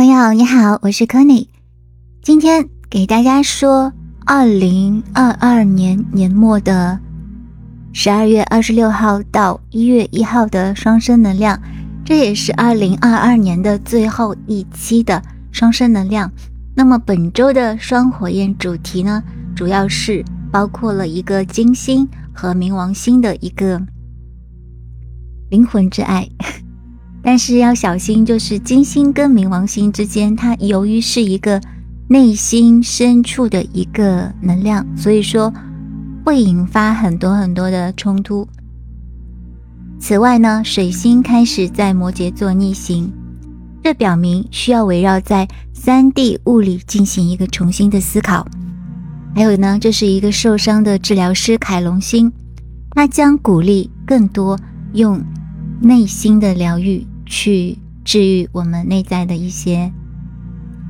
朋友你好，我是 Kenny，今天给大家说二零二二年年末的十二月二十六号到一月一号的双生能量，这也是二零二二年的最后一期的双生能量。那么本周的双火焰主题呢，主要是包括了一个金星和冥王星的一个灵魂之爱。但是要小心，就是金星跟冥王星之间，它由于是一个内心深处的一个能量，所以说会引发很多很多的冲突。此外呢，水星开始在摩羯座逆行，这表明需要围绕在三 D 物理进行一个重新的思考。还有呢，这是一个受伤的治疗师凯龙星，他将鼓励更多用内心的疗愈。去治愈我们内在的一些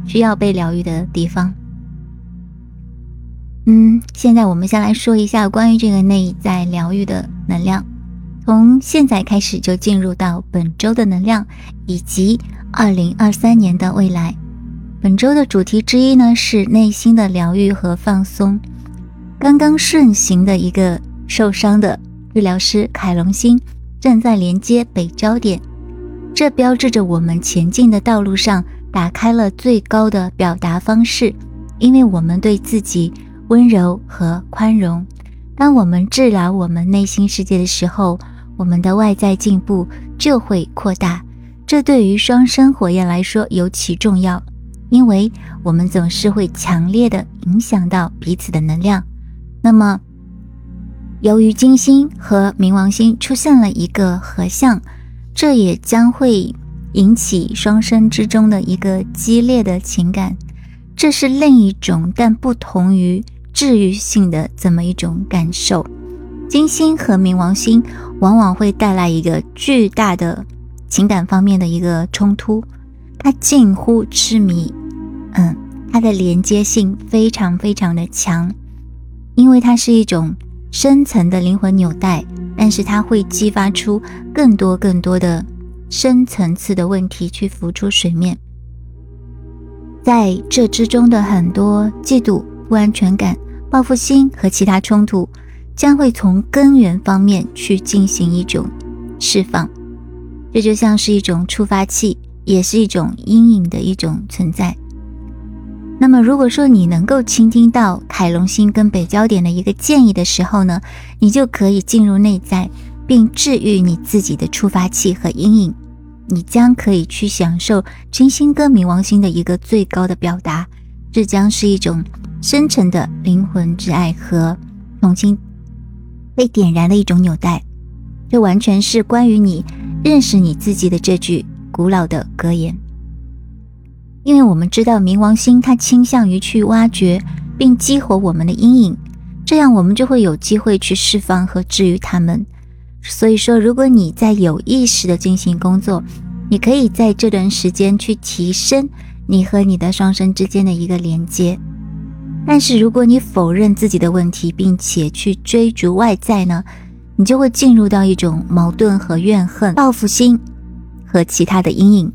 需要被疗愈的地方。嗯，现在我们先来说一下关于这个内在疗愈的能量，从现在开始就进入到本周的能量以及二零二三年的未来。本周的主题之一呢是内心的疗愈和放松。刚刚顺行的一个受伤的治疗师凯龙星正在连接北焦点。这标志着我们前进的道路上打开了最高的表达方式，因为我们对自己温柔和宽容。当我们治疗我们内心世界的时候，我们的外在进步就会扩大。这对于双生火焰来说尤其重要，因为我们总是会强烈的影响到彼此的能量。那么，由于金星和冥王星出现了一个合相。这也将会引起双生之中的一个激烈的情感，这是另一种但不同于治愈性的这么一种感受。金星和冥王星往往会带来一个巨大的情感方面的一个冲突，它近乎痴迷，嗯，它的连接性非常非常的强，因为它是一种深层的灵魂纽带。但是它会激发出更多更多的深层次的问题去浮出水面，在这之中的很多嫉妒、不安全感、报复心和其他冲突，将会从根源方面去进行一种释放。这就像是一种触发器，也是一种阴影的一种存在。那么，如果说你能够倾听到凯龙星跟北焦点的一个建议的时候呢，你就可以进入内在，并治愈你自己的触发器和阴影。你将可以去享受金星跟冥王星的一个最高的表达，这将是一种深沉的灵魂之爱和重新被点燃的一种纽带。这完全是关于你认识你自己的这句古老的格言。因为我们知道冥王星它倾向于去挖掘并激活我们的阴影，这样我们就会有机会去释放和治愈他们。所以说，如果你在有意识的进行工作，你可以在这段时间去提升你和你的双生之间的一个连接。但是如果你否认自己的问题，并且去追逐外在呢，你就会进入到一种矛盾和怨恨、报复心和其他的阴影。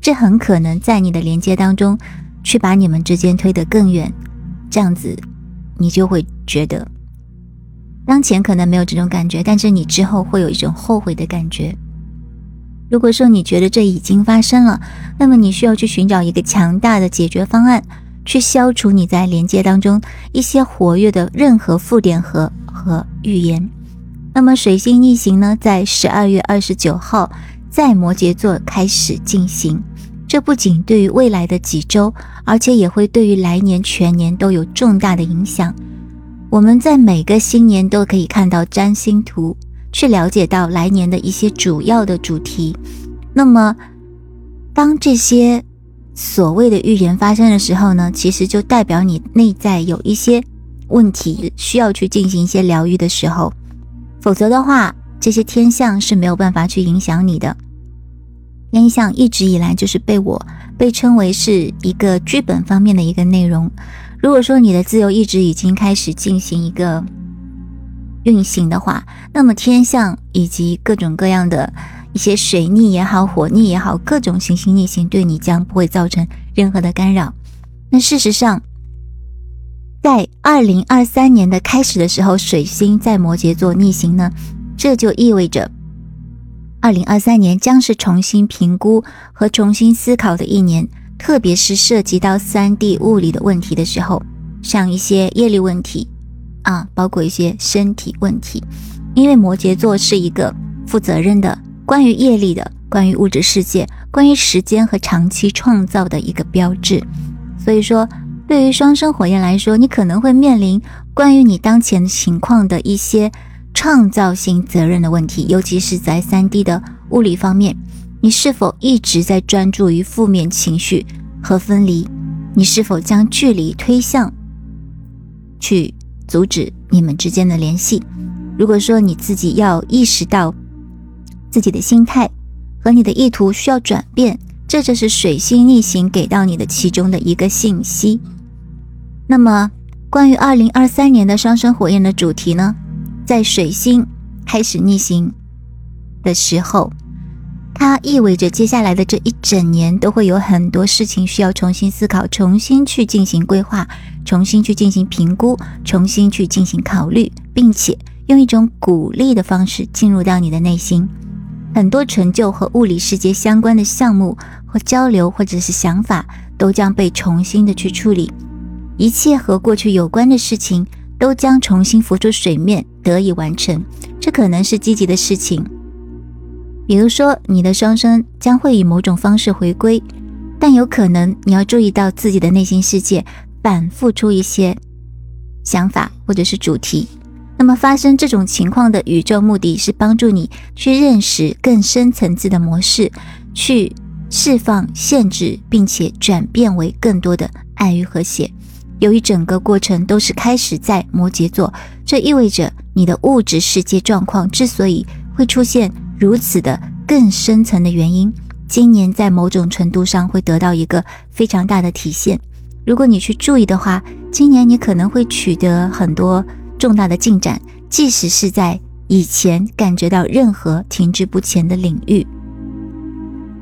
这很可能在你的连接当中，去把你们之间推得更远，这样子，你就会觉得，当前可能没有这种感觉，但是你之后会有一种后悔的感觉。如果说你觉得这已经发生了，那么你需要去寻找一个强大的解决方案，去消除你在连接当中一些活跃的任何负点和和预言。那么水星逆行呢，在十二月二十九号在摩羯座开始进行。这不仅对于未来的几周，而且也会对于来年全年都有重大的影响。我们在每个新年都可以看到占星图，去了解到来年的一些主要的主题。那么，当这些所谓的预言发生的时候呢，其实就代表你内在有一些问题需要去进行一些疗愈的时候。否则的话，这些天象是没有办法去影响你的。天象一直以来就是被我被称为是一个剧本方面的一个内容。如果说你的自由意志已经开始进行一个运行的话，那么天象以及各种各样的一些水逆也好、火逆也好，各种行星逆行对你将不会造成任何的干扰。那事实上，在二零二三年的开始的时候，水星在摩羯座逆行呢，这就意味着二零二三年将是重新评估和重新思考的一年，特别是涉及到三 D 物理的问题的时候，像一些业力问题啊，包括一些身体问题，因为摩羯座是一个负责任的关于业力的、关于物质世界、关于时间和长期创造的一个标志，所以说。对于双生火焰来说，你可能会面临关于你当前情况的一些创造性责任的问题，尤其是在三 D 的物理方面，你是否一直在专注于负面情绪和分离？你是否将距离推向去阻止你们之间的联系？如果说你自己要意识到自己的心态和你的意图需要转变，这就是水星逆行给到你的其中的一个信息。那么，关于二零二三年的双生火焰的主题呢？在水星开始逆行的时候，它意味着接下来的这一整年都会有很多事情需要重新思考、重新去进行规划、重新去进行评估、重新去进行考虑，并且用一种鼓励的方式进入到你的内心。很多成就和物理世界相关的项目和交流，或者是想法，都将被重新的去处理。一切和过去有关的事情都将重新浮出水面，得以完成。这可能是积极的事情，比如说你的双生将会以某种方式回归，但有可能你要注意到自己的内心世界反复出一些想法或者是主题。那么发生这种情况的宇宙目的是帮助你去认识更深层次的模式，去释放限制，并且转变为更多的爱与和谐。由于整个过程都是开始在摩羯座，这意味着你的物质世界状况之所以会出现如此的更深层的原因，今年在某种程度上会得到一个非常大的体现。如果你去注意的话，今年你可能会取得很多重大的进展，即使是在以前感觉到任何停滞不前的领域。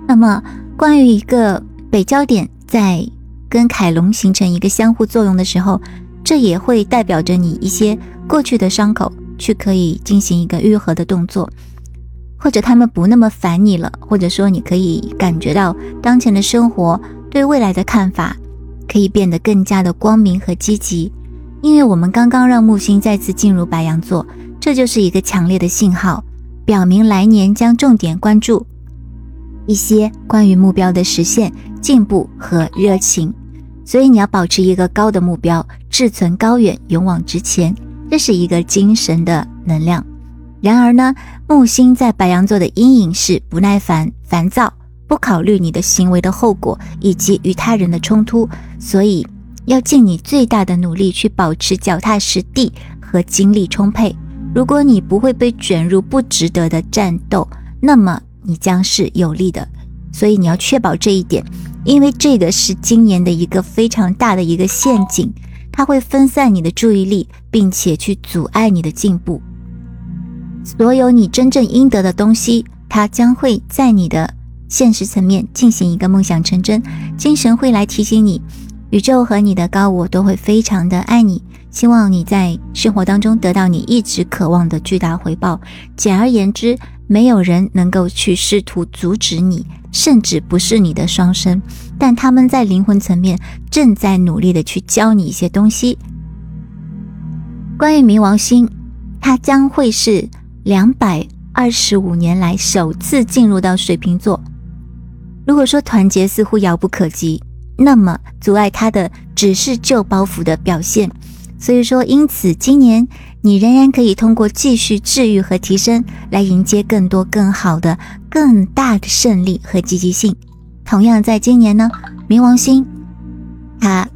那么，关于一个北焦点在。跟凯龙形成一个相互作用的时候，这也会代表着你一些过去的伤口去可以进行一个愈合的动作，或者他们不那么烦你了，或者说你可以感觉到当前的生活对未来的看法可以变得更加的光明和积极，因为我们刚刚让木星再次进入白羊座，这就是一个强烈的信号，表明来年将重点关注一些关于目标的实现、进步和热情。所以你要保持一个高的目标，志存高远，勇往直前，这是一个精神的能量。然而呢，木星在白羊座的阴影是不耐烦、烦躁，不考虑你的行为的后果以及与他人的冲突。所以要尽你最大的努力去保持脚踏实地和精力充沛。如果你不会被卷入不值得的战斗，那么你将是有利的。所以你要确保这一点。因为这个是今年的一个非常大的一个陷阱，它会分散你的注意力，并且去阻碍你的进步。所有你真正应得的东西，它将会在你的现实层面进行一个梦想成真。精神会来提醒你，宇宙和你的高我都会非常的爱你，希望你在生活当中得到你一直渴望的巨大回报。简而言之，没有人能够去试图阻止你。甚至不是你的双生，但他们在灵魂层面正在努力的去教你一些东西。关于冥王星，它将会是两百二十五年来首次进入到水瓶座。如果说团结似乎遥不可及，那么阻碍它的只是旧包袱的表现。所以说，因此今年。你仍然可以通过继续治愈和提升来迎接更多、更好的、更大的胜利和积极性。同样，在今年呢，冥王星，它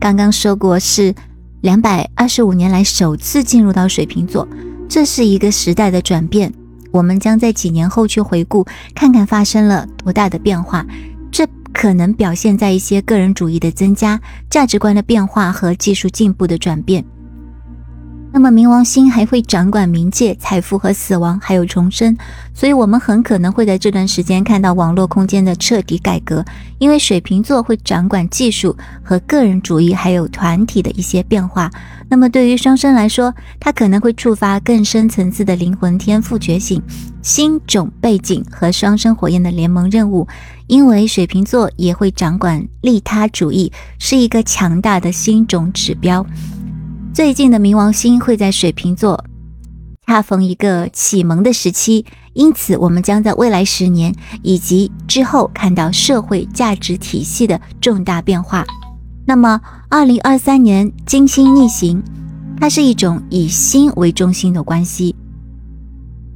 刚刚说过是两百二十五年来首次进入到水瓶座，这是一个时代的转变。我们将在几年后去回顾，看看发生了多大的变化。这可能表现在一些个人主义的增加、价值观的变化和技术进步的转变。那么冥王星还会掌管冥界、财富和死亡，还有重生，所以我们很可能会在这段时间看到网络空间的彻底改革，因为水瓶座会掌管技术和个人主义，还有团体的一些变化。那么对于双生来说，它可能会触发更深层次的灵魂天赋觉醒、新种背景和双生火焰的联盟任务，因为水瓶座也会掌管利他主义，是一个强大的新种指标。最近的冥王星会在水瓶座，恰逢一个启蒙的时期，因此我们将在未来十年以及之后看到社会价值体系的重大变化。那么，二零二三年金星逆行，它是一种以心为中心的关系。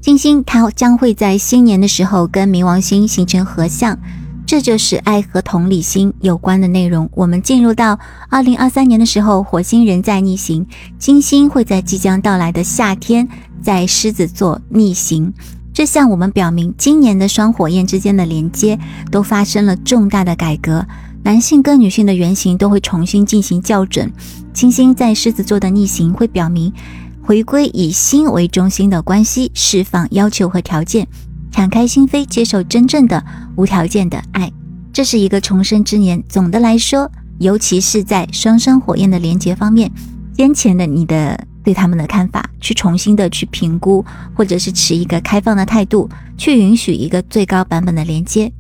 金星它将会在新年的时候跟冥王星形成合相。这就是爱和同理心有关的内容。我们进入到二零二三年的时候，火星人在逆行，金星会在即将到来的夏天在狮子座逆行。这向我们表明，今年的双火焰之间的连接都发生了重大的改革，男性跟女性的原型都会重新进行校准。金星在狮子座的逆行会表明，回归以心为中心的关系，释放要求和条件。敞开心扉，接受真正的无条件的爱，这是一个重生之年。总的来说，尤其是在双生火焰的连接方面，先前的你的对他们的看法，去重新的去评估，或者是持一个开放的态度，去允许一个最高版本的连接。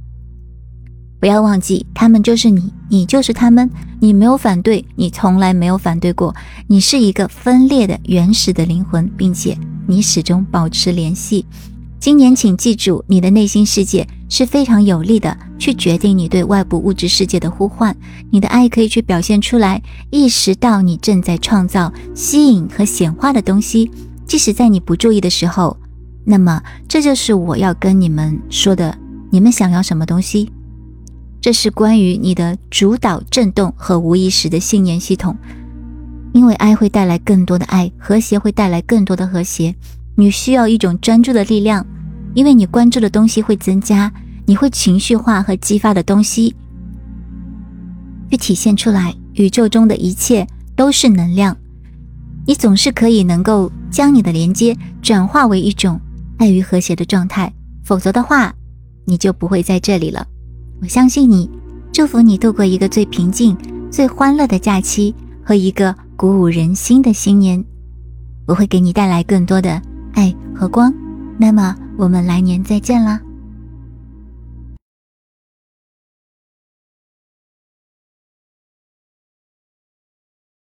不要忘记，他们就是你，你就是他们。你没有反对，你从来没有反对过。你是一个分裂的原始的灵魂，并且你始终保持联系。今年，请记住，你的内心世界是非常有力的，去决定你对外部物质世界的呼唤。你的爱可以去表现出来，意识到你正在创造、吸引和显化的东西，即使在你不注意的时候。那么，这就是我要跟你们说的：你们想要什么东西？这是关于你的主导震动和无意识的信念系统。因为爱会带来更多的爱，和谐会带来更多的和谐。你需要一种专注的力量，因为你关注的东西会增加，你会情绪化和激发的东西，去体现出来。宇宙中的一切都是能量，你总是可以能够将你的连接转化为一种爱与和谐的状态，否则的话，你就不会在这里了。我相信你，祝福你度过一个最平静、最欢乐的假期和一个鼓舞人心的新年。我会给你带来更多的。爱和光，那么我们来年再见啦。